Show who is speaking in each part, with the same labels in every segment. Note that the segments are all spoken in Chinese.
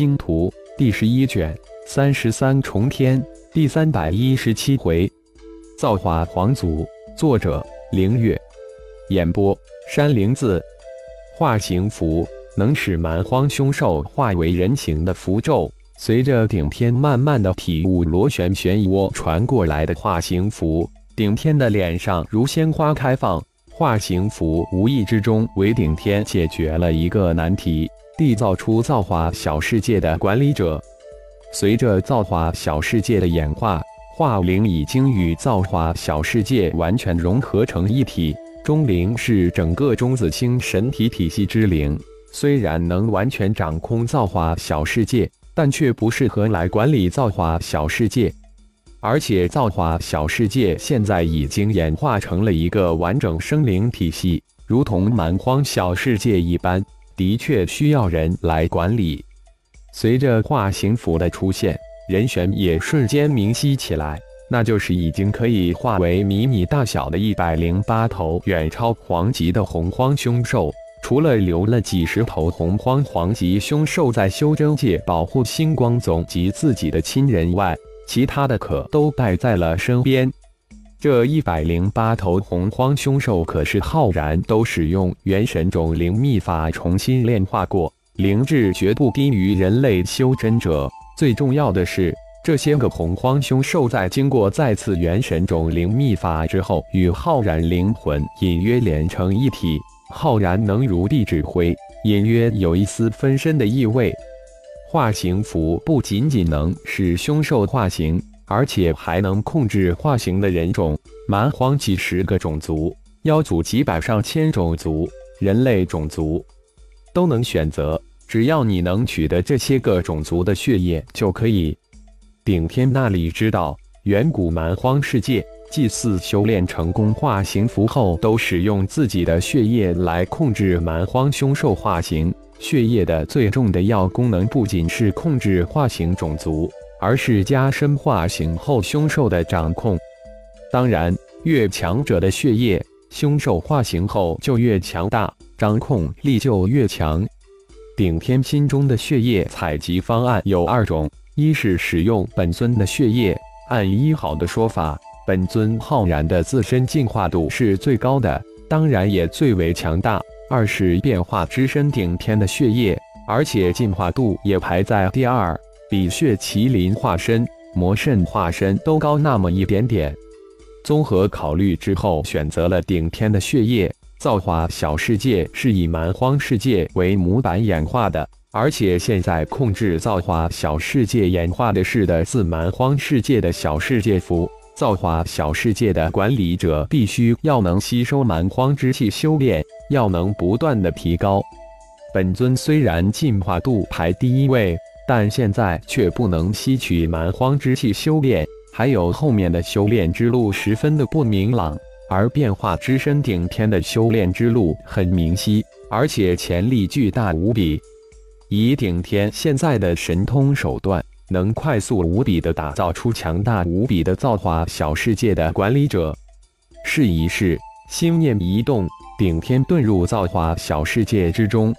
Speaker 1: 星图》第十一卷三十三重天第三百一十七回，造化皇祖。作者：凌月。演播：山灵子。化形符能使蛮荒凶兽化为人形的符咒，随着顶天慢慢的体悟螺旋漩涡传过来的化形符，顶天的脸上如鲜花开放。化形符无意之中为顶天解决了一个难题，缔造出造化小世界的管理者。随着造化小世界的演化，化灵已经与造化小世界完全融合成一体。中灵是整个中子星神体体系之灵，虽然能完全掌控造化小世界，但却不适合来管理造化小世界。而且，造化小世界现在已经演化成了一个完整生灵体系，如同蛮荒小世界一般，的确需要人来管理。随着化形符的出现，人选也瞬间明晰起来，那就是已经可以化为迷你大小的一百零八头远超黄级的洪荒凶兽。除了留了几十头洪荒黄级凶兽在修真界保护星光总及自己的亲人外，其他的可都带在了身边。这一百零八头洪荒凶兽可是浩然都使用元神种灵秘法重新炼化过，灵智绝不低于人类修真者。最重要的是，这些个洪荒凶兽在经过再次元神种灵秘法之后，与浩然灵魂隐约连成一体，浩然能如地指挥，隐约有一丝分身的意味。化形符不仅仅能使凶兽化形，而且还能控制化形的人种。蛮荒几十个种族，妖族几百上千种族，人类种族都能选择。只要你能取得这些个种族的血液，就可以。顶天那里知道，远古蛮荒世界祭祀修炼成功化形符后，都使用自己的血液来控制蛮荒凶兽化形。血液的最重的要功能不仅是控制化形种族，而是加深化形后凶兽的掌控。当然，越强者的血液，凶兽化形后就越强大，掌控力就越强。顶天心中的血液采集方案有二种：一是使用本尊的血液，按一好的说法，本尊浩然的自身进化度是最高的，当然也最为强大。二是变化之身顶天的血液，而且进化度也排在第二，比血麒麟化身、魔圣化身都高那么一点点。综合考虑之后，选择了顶天的血液。造化小世界是以蛮荒世界为模板演化的，而且现在控制造化小世界演化的是的自蛮荒世界的小世界符。造化小世界的管理者必须要能吸收蛮荒之气修炼，要能不断的提高。本尊虽然进化度排第一位，但现在却不能吸取蛮荒之气修炼，还有后面的修炼之路十分的不明朗。而变化之身顶天的修炼之路很明晰，而且潜力巨大无比。以顶天现在的神通手段。能快速无比的打造出强大无比的造化小世界的管理者。试一试，心念一动，顶天遁入造化小世界之中。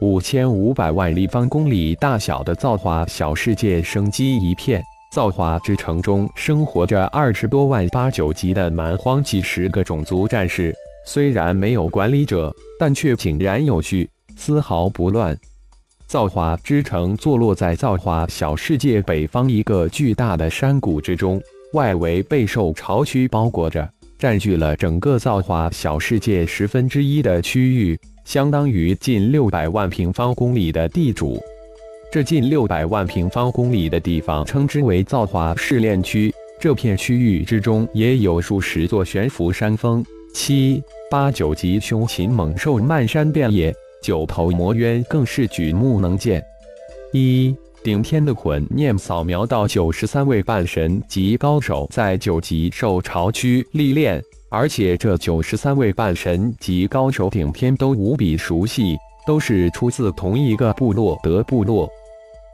Speaker 1: 五千五百万立方公里大小的造化小世界生机一片。造化之城中生活着二十多万八九级的蛮荒几十个种族战士，虽然没有管理者，但却井然有序，丝毫不乱。造化之城坐落在造化小世界北方一个巨大的山谷之中，外围备受潮区包裹着，占据了整个造化小世界十分之一的区域，相当于近六百万平方公里的地主。这近六百万平方公里的地方称之为造化试炼区。这片区域之中也有数十座悬浮山峰，七八九级凶禽猛兽漫山遍野。九头魔渊更是举目能见。一顶天的魂念扫描到九十三位半神级高手在九级兽潮区历练，而且这九十三位半神级高手顶天都无比熟悉，都是出自同一个部落——德部落。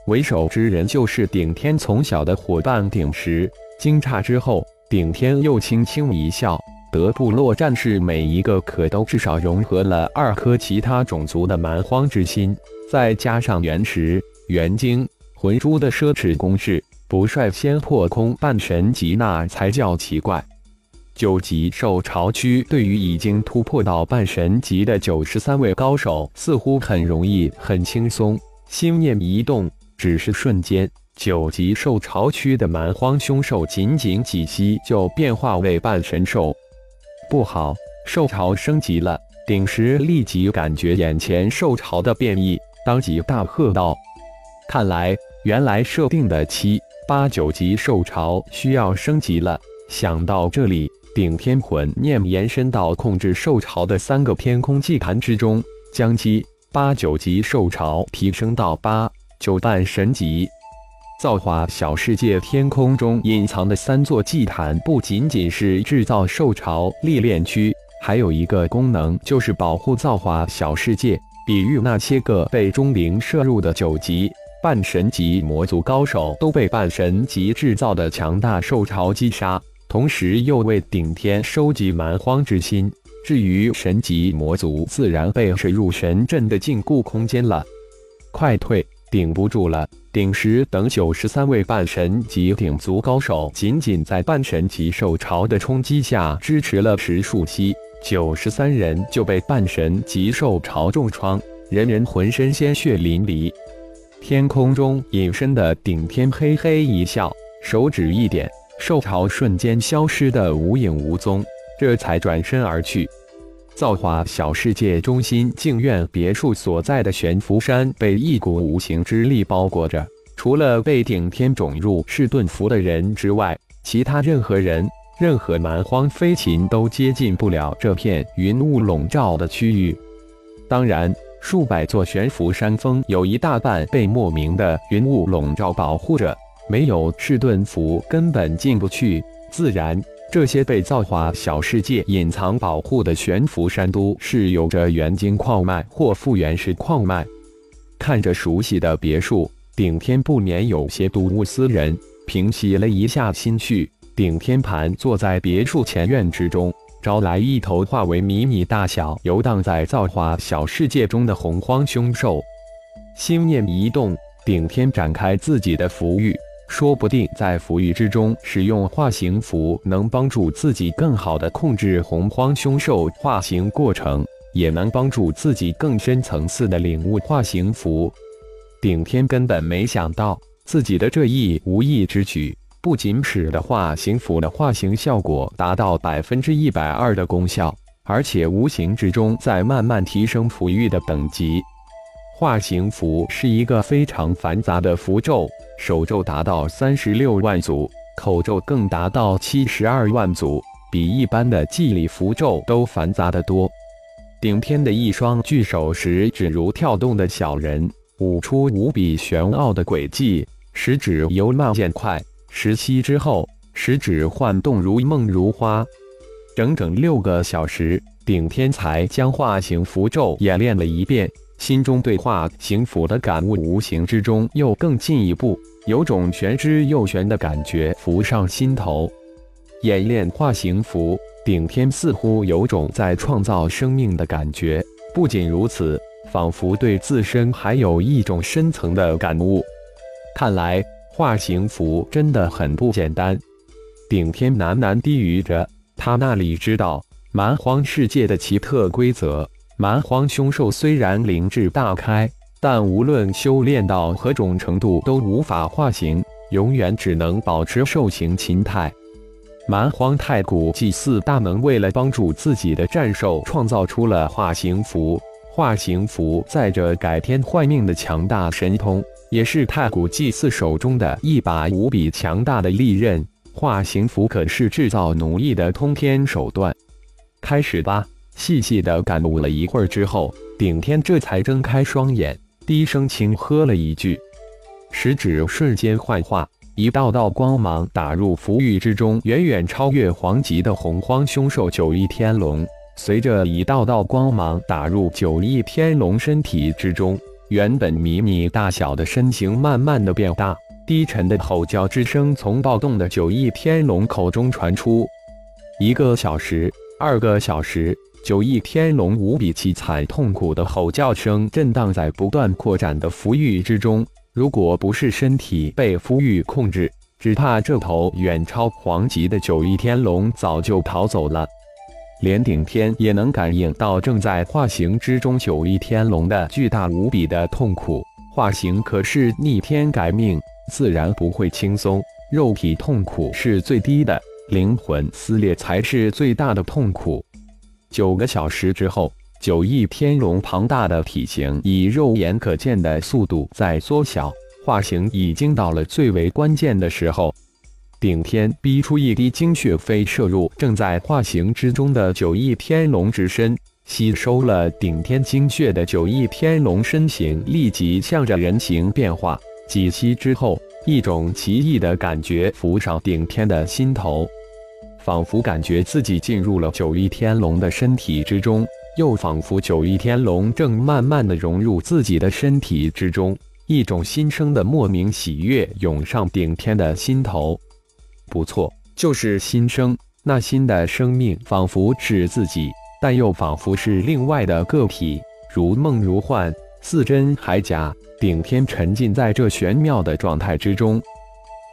Speaker 1: 为首之人就是顶天从小的伙伴顶石。惊诧之后，顶天又轻轻一笑。德部落战士每一个可都至少融合了二颗其他种族的蛮荒之心，再加上原石，元晶魂珠的奢侈攻势，不率先破空半神级那才叫奇怪。九级兽巢区对于已经突破到半神级的九十三位高手，似乎很容易、很轻松。心念一动，只是瞬间，九级兽巢区的蛮荒凶兽仅仅几息就变化为半神兽。不好，兽巢升级了！鼎石立即感觉眼前兽巢的变异，当即大喝道：“看来，原来设定的七八九级兽巢需要升级了。”想到这里。顶天魂念延伸到控制兽巢的三个天空祭坛之中，将其八九级兽巢提升到八九半神级。造化小世界天空中隐藏的三座祭坛，不仅仅是制造兽巢历练区，还有一个功能，就是保护造化小世界，比喻那些个被钟灵摄入的九级半神级魔族高手都被半神级制造的强大兽巢击杀。同时又为顶天收集蛮荒之心。至于神级魔族，自然被水入神阵的禁锢空间了。快退！顶不住了！顶石等九十三位半神级顶族高手，仅仅在半神级兽潮的冲击下支持了十数息，九十三人就被半神级兽潮重创，人人浑身鲜血淋漓。天空中隐身的顶天嘿嘿一笑，手指一点。兽潮瞬间消失的无影无踪，这才转身而去。造化小世界中心静院别墅所在的悬浮山被一股无形之力包裹着，除了被顶天种入是盾符的人之外，其他任何人、任何蛮荒飞禽都接近不了这片云雾笼罩的区域。当然，数百座悬浮山峰有一大半被莫名的云雾笼罩保护着。没有赤盾符，根本进不去。自然，这些被造化小世界隐藏保护的悬浮山都是有着原晶矿脉或复原石矿脉。看着熟悉的别墅，顶天不免有些睹物思人，平息了一下心绪。顶天盘坐在别墅前院之中，招来一头化为迷你大小、游荡在造化小世界中的洪荒凶兽。心念一动，顶天展开自己的符域。说不定在符域之中使用化形符，能帮助自己更好的控制洪荒凶兽化形过程，也能帮助自己更深层次的领悟化形符。顶天根本没想到自己的这一无意之举，不仅使得化形符的化形效果达到百分之一百二的功效，而且无形之中在慢慢提升符域的等级。化形符是一个非常繁杂的符咒，手咒达到三十六万组，口咒更达到七十二万组，比一般的祭礼符咒都繁杂得多。顶天的一双巨手食指如跳动的小人，舞出无比玄奥的轨迹，食指由慢渐快，十息之后，食指晃动如梦如花。整整六个小时，顶天才将化形符咒演练了一遍。心中对化形符的感悟，无形之中又更进一步，有种玄之又玄的感觉浮上心头。演练化形符，顶天似乎有种在创造生命的感觉。不仅如此，仿佛对自身还有一种深层的感悟。看来化形符真的很不简单。顶天喃喃低语着，他那里知道蛮荒世界的奇特规则。蛮荒凶兽虽然灵智大开，但无论修炼到何种程度都无法化形，永远只能保持兽形形态。蛮荒太古祭祀大门为了帮助自己的战兽，创造出了化形符。化形符载着改天换命的强大神通，也是太古祭祀手中的一把无比强大的利刃。化形符可是制造奴役的通天手段。开始吧。细细的感悟了一会儿之后，顶天这才睁开双眼，低声轻喝了一句，食指瞬间幻化，一道道光芒打入符域之中，远远超越黄级的洪荒凶兽九翼天龙。随着一道道光芒打入九翼天龙身体之中，原本迷你大小的身形慢慢的变大，低沉的吼叫之声从暴动的九翼天龙口中传出。一个小时，二个小时。九翼天龙无比凄惨痛苦的吼叫声震荡在不断扩展的符域之中，如果不是身体被肤玉控制，只怕这头远超黄级的九翼天龙早就逃走了。连顶天也能感应到正在化形之中九翼天龙的巨大无比的痛苦。化形可是逆天改命，自然不会轻松。肉体痛苦是最低的，灵魂撕裂才是最大的痛苦。九个小时之后，九翼天龙庞大的体型以肉眼可见的速度在缩小，化形已经到了最为关键的时候。顶天逼出一滴精血，飞射入正在化形之中的九翼天龙之身，吸收了顶天精血的九翼天龙身形立即向着人形变化。几息之后，一种奇异的感觉浮上顶天的心头，仿佛感觉自己进入了九翼天龙的身体之中，又仿佛九翼天龙正慢慢的融入自己的身体之中。一种新生的莫名喜悦涌上顶天的心头。不错，就是新生。那新的生命仿佛是自己，但又仿佛是另外的个体，如梦如幻，似真还假。顶天沉浸在这玄妙的状态之中，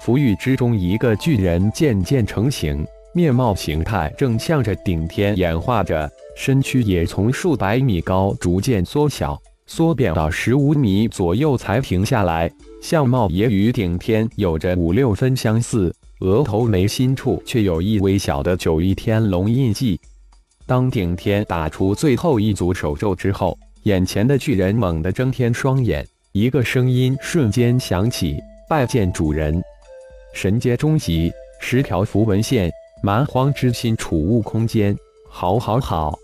Speaker 1: 浮玉之中一个巨人渐渐成型，面貌形态正向着顶天演化着，身躯也从数百米高逐渐缩小，缩变到十五米左右才停下来，相貌也与顶天有着五六分相似。额头眉心处却有一微小的九翼天龙印记。当顶天打出最后一组手咒之后，眼前的巨人猛地睁天双眼，一个声音瞬间响起：“拜见主人。”神阶中级，十条符文线，蛮荒之心储物空间。好，好，好！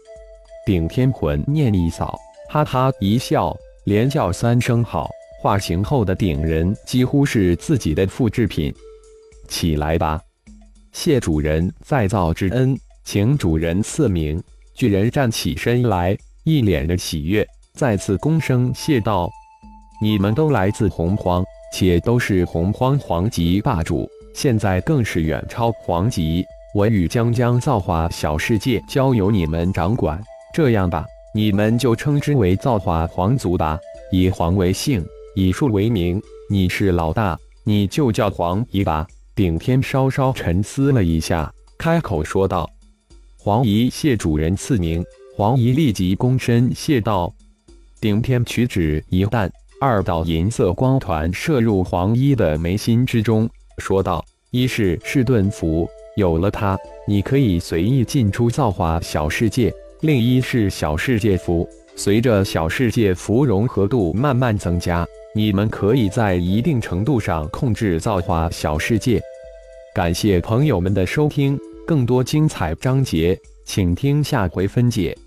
Speaker 1: 顶天魂念一扫，哈哈一笑，连叫三声好。化形后的顶人几乎是自己的复制品。起来吧，谢主人再造之恩，请主人赐名。巨人站起身来，一脸的喜悦，再次躬声谢道：“你们都来自洪荒，且都是洪荒皇级霸主，现在更是远超皇级。我与江江造化小世界交由你们掌管。这样吧，你们就称之为造化皇族吧，以皇为姓，以树为名。你是老大，你就叫黄姨吧。”顶天稍稍沉思了一下，开口说道：“黄姨谢主人赐名。”黄姨立即躬身谢道。顶天取指一弹，二道银色光团射入黄衣的眉心之中，说道：“一是是盾符，有了它，你可以随意进出造化小世界；另一是小世界符，随着小世界符融合度慢慢增加。”你们可以在一定程度上控制造化小世界。感谢朋友们的收听，更多精彩章节，请听下回分解。